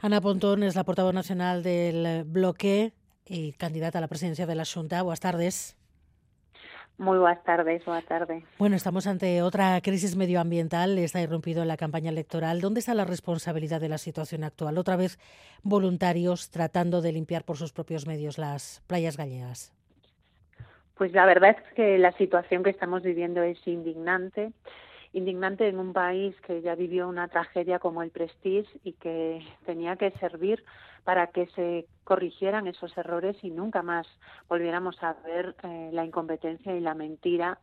Ana Pontón es la portavoz nacional del bloque y candidata a la presidencia de la Junta. Buenas tardes. Muy buenas tardes, buenas tardes. Bueno, estamos ante otra crisis medioambiental. Está irrumpido en la campaña electoral. ¿Dónde está la responsabilidad de la situación actual? Otra vez voluntarios tratando de limpiar por sus propios medios las playas gallegas. Pues la verdad es que la situación que estamos viviendo es indignante indignante en un país que ya vivió una tragedia como el Prestige y que tenía que servir para que se corrigieran esos errores y nunca más volviéramos a ver eh, la incompetencia y la mentira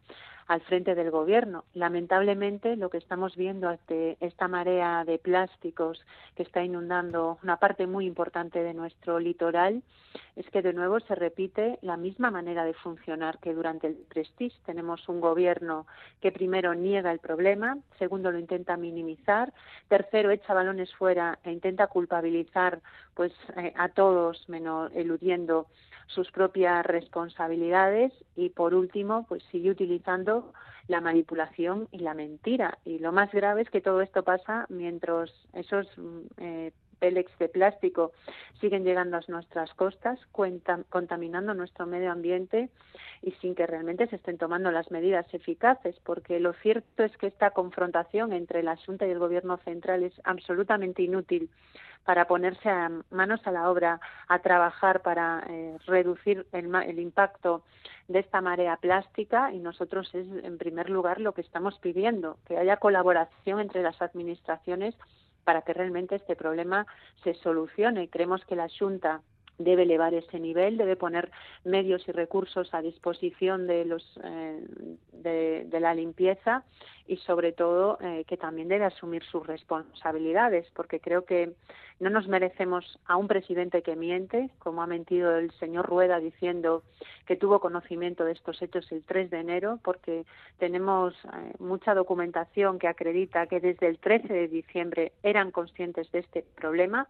al frente del gobierno. Lamentablemente, lo que estamos viendo ante esta marea de plásticos que está inundando una parte muy importante de nuestro litoral es que de nuevo se repite la misma manera de funcionar que durante el Prestige. Tenemos un gobierno que primero niega el problema, segundo lo intenta minimizar, tercero echa balones fuera e intenta culpabilizar pues eh, a todos menos eludiendo sus propias responsabilidades y por último pues sigue utilizando la manipulación y la mentira. Y lo más grave es que todo esto pasa mientras esos mm, eh, pélex de plástico siguen llegando a nuestras costas, contaminando nuestro medio ambiente y sin que realmente se estén tomando las medidas eficaces, porque lo cierto es que esta confrontación entre la Junta y el Gobierno central es absolutamente inútil para ponerse a manos a la obra, a trabajar para eh, reducir el, el impacto de esta marea plástica y nosotros es en primer lugar lo que estamos pidiendo, que haya colaboración entre las administraciones para que realmente este problema se solucione. Creemos que la Junta debe elevar ese nivel, debe poner medios y recursos a disposición de los eh, de, la limpieza y sobre todo eh, que también debe asumir sus responsabilidades, porque creo que no nos merecemos a un presidente que miente, como ha mentido el señor Rueda diciendo que tuvo conocimiento de estos hechos el 3 de enero, porque tenemos eh, mucha documentación que acredita que desde el 13 de diciembre eran conscientes de este problema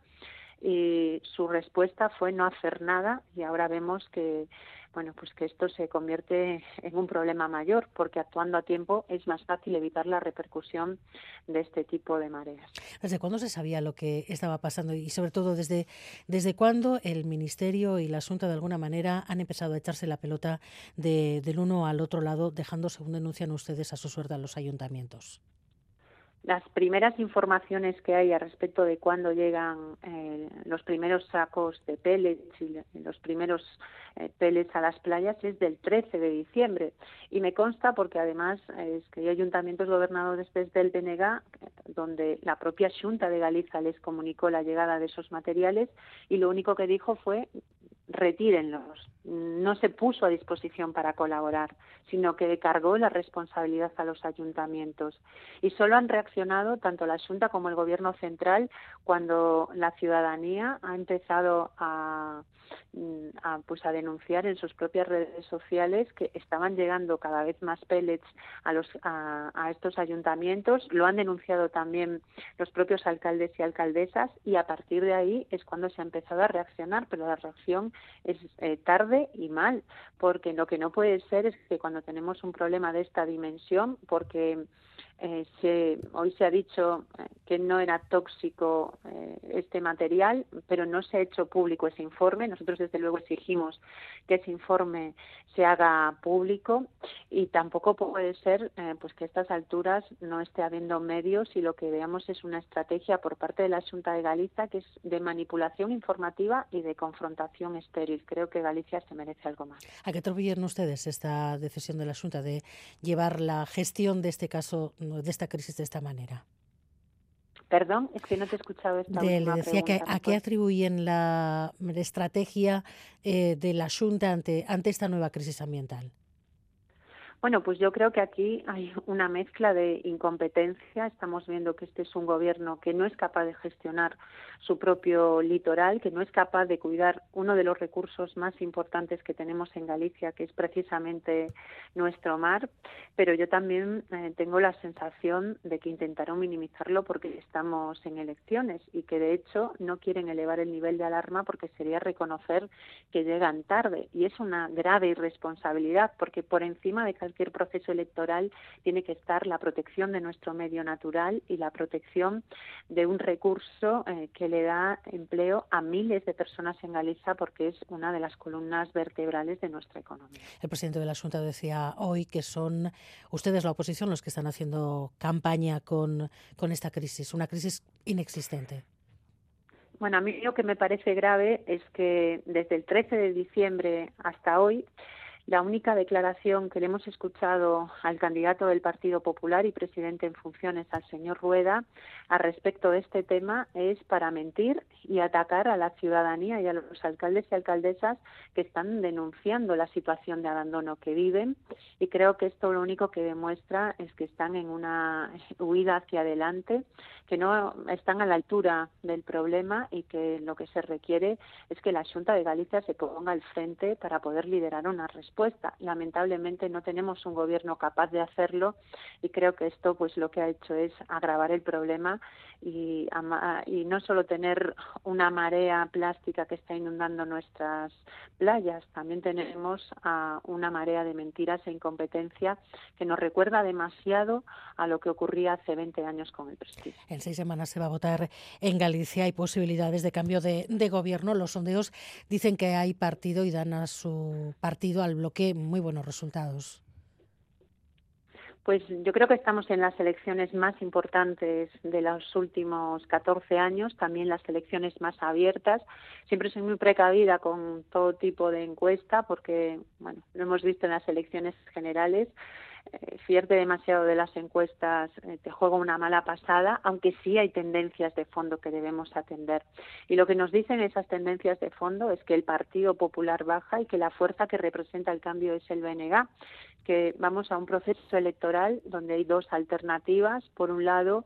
y su respuesta fue no hacer nada y ahora vemos que bueno pues que esto se convierte en un problema mayor porque actuando a tiempo es más fácil evitar la repercusión de este tipo de mareas. ¿Desde cuándo se sabía lo que estaba pasando y sobre todo desde desde cuándo el ministerio y la Junta de alguna manera han empezado a echarse la pelota de, del uno al otro lado dejando según denuncian ustedes a su suerte a los ayuntamientos? Las primeras informaciones que hay a respecto de cuándo llegan eh, los primeros sacos de pellets y los primeros eh, pellets a las playas es del 13 de diciembre. Y me consta porque además es que hay ayuntamientos gobernados desde el BNG donde la propia Junta de Galicia les comunicó la llegada de esos materiales y lo único que dijo fue retírenlos. No se puso a disposición para colaborar, sino que cargó la responsabilidad a los ayuntamientos. Y solo han reaccionado tanto la Junta como el Gobierno central cuando la ciudadanía ha empezado a, pues a denunciar en sus propias redes sociales que estaban llegando cada vez más pellets a, los, a, a estos ayuntamientos. Lo han denunciado también los propios alcaldes y alcaldesas y a partir de ahí es cuando se ha empezado a reaccionar, pero la reacción es eh, tarde y mal, porque lo que no puede ser es que cuando tenemos un problema de esta dimensión, porque eh, se, hoy se ha dicho eh, que no era tóxico eh, este material, pero no se ha hecho público ese informe. Nosotros, desde luego, exigimos que ese informe se haga público y tampoco puede ser eh, pues que a estas alturas no esté habiendo medios y lo que veamos es una estrategia por parte de la Junta de Galicia que es de manipulación informativa y de confrontación estéril. Creo que Galicia se merece algo más. ¿A qué atribuyen ustedes esta decisión de la Junta de llevar la gestión de este caso, de esta crisis de esta manera? Perdón, es que no te he escuchado esta de, Le decía que a qué atribuyen la, estrategia eh, de la Junta ante, ante esta nueva crisis ambiental. Bueno, pues yo creo que aquí hay una mezcla de incompetencia. Estamos viendo que este es un gobierno que no es capaz de gestionar su propio litoral, que no es capaz de cuidar uno de los recursos más importantes que tenemos en Galicia, que es precisamente nuestro mar. Pero yo también eh, tengo la sensación de que intentaron minimizarlo porque estamos en elecciones y que de hecho no quieren elevar el nivel de alarma porque sería reconocer que llegan tarde. Y es una grave irresponsabilidad porque por encima de cualquier proceso electoral tiene que estar la protección de nuestro medio natural y la protección de un recurso eh, que le da empleo a miles de personas en Galicia porque es una de las columnas vertebrales de nuestra economía. El presidente de la Junta decía hoy que son ustedes la oposición los que están haciendo campaña con, con esta crisis, una crisis inexistente. Bueno, a mí lo que me parece grave es que desde el 13 de diciembre hasta hoy la única declaración que le hemos escuchado al candidato del Partido Popular y presidente en funciones, al señor Rueda, a respecto de este tema es para mentir y atacar a la ciudadanía y a los alcaldes y alcaldesas que están denunciando la situación de abandono que viven. Y creo que esto lo único que demuestra es que están en una huida hacia adelante, que no están a la altura del problema y que lo que se requiere es que la Junta de Galicia se ponga al frente para poder liderar una respuesta Lamentablemente no tenemos un gobierno capaz de hacerlo y creo que esto pues lo que ha hecho es agravar el problema y, y no solo tener una marea plástica que está inundando nuestras playas, también tenemos a una marea de mentiras e incompetencia que nos recuerda demasiado a lo que ocurría hace 20 años con el Prestige. En seis semanas se va a votar en Galicia. Hay posibilidades de cambio de, de gobierno. Los sondeos dicen que hay partido y dan a su partido al bloque muy buenos resultados. Pues yo creo que estamos en las elecciones más importantes de los últimos 14 años, también las elecciones más abiertas. Siempre soy muy precavida con todo tipo de encuesta porque, bueno, lo hemos visto en las elecciones generales. Eh, fiarte demasiado de las encuestas eh, te juega una mala pasada, aunque sí hay tendencias de fondo que debemos atender. Y lo que nos dicen esas tendencias de fondo es que el Partido Popular baja y que la fuerza que representa el cambio es el BNG que vamos a un proceso electoral donde hay dos alternativas. Por un lado,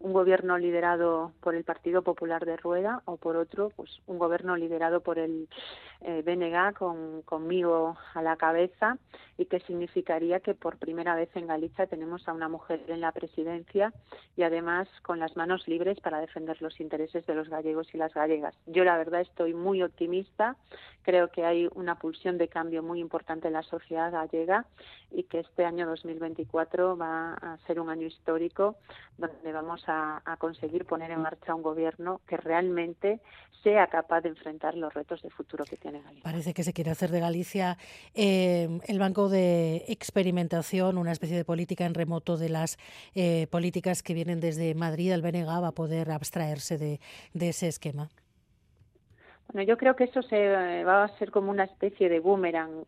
un gobierno liderado por el Partido Popular de Rueda o por otro, pues un gobierno liderado por el eh, con, conmigo a la cabeza y que significaría que por primera vez en Galicia tenemos a una mujer en la presidencia y además con las manos libres para defender los intereses de los gallegos y las gallegas. Yo la verdad estoy muy optimista, creo que hay una pulsión de cambio muy importante en la sociedad gallega y que este año 2024 va a ser un año histórico donde vamos a, conseguir poner en marcha un gobierno que realmente sea capaz de enfrentar los retos de futuro que tiene Galicia. Parece que se quiere hacer de Galicia eh, el banco de experimentación, una especie de política en remoto de las eh, políticas que vienen desde Madrid. El BNG va a poder abstraerse de, de ese esquema. Bueno, yo creo que eso se va a ser como una especie de boomerang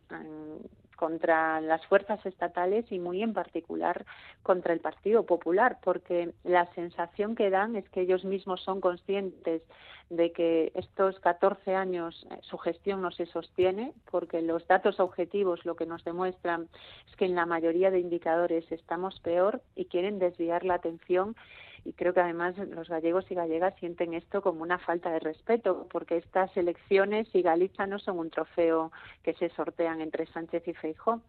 contra las fuerzas estatales y muy en particular contra el Partido Popular, porque la sensación que dan es que ellos mismos son conscientes de que estos 14 años eh, su gestión no se sostiene, porque los datos objetivos lo que nos demuestran es que en la mayoría de indicadores estamos peor y quieren desviar la atención y creo que además los gallegos y gallegas sienten esto como una falta de respeto, porque estas elecciones y Galicia no son un trofeo que se sortean entre Sánchez y Feijó.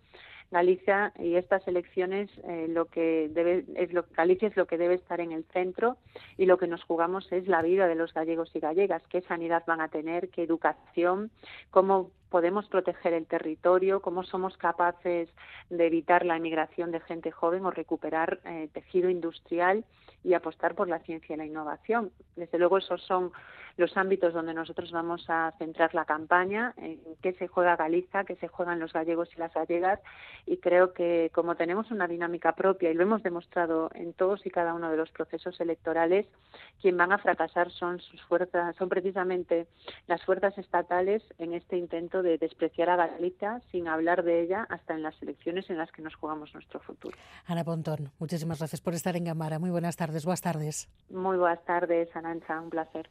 Galicia y estas elecciones eh, lo que debe es lo Galicia es lo que debe estar en el centro y lo que nos jugamos es la vida de los gallegos y gallegas, qué sanidad van a tener, qué educación, cómo podemos proteger el territorio, cómo somos capaces de evitar la emigración de gente joven o recuperar eh, tejido industrial y apostar por la ciencia y la innovación. Desde luego esos son los ámbitos donde nosotros vamos a centrar la campaña, en qué se juega Galicia, qué se juegan los gallegos y las gallegas y creo que como tenemos una dinámica propia y lo hemos demostrado en todos y cada uno de los procesos electorales, quien van a fracasar son sus fuerzas, son precisamente las fuerzas estatales en este intento de despreciar a Galicia sin hablar de ella hasta en las elecciones en las que nos jugamos nuestro futuro. Ana Pontón, muchísimas gracias por estar en Gamara. Muy buenas tardes, buenas tardes. Muy buenas tardes, Arancha, un placer.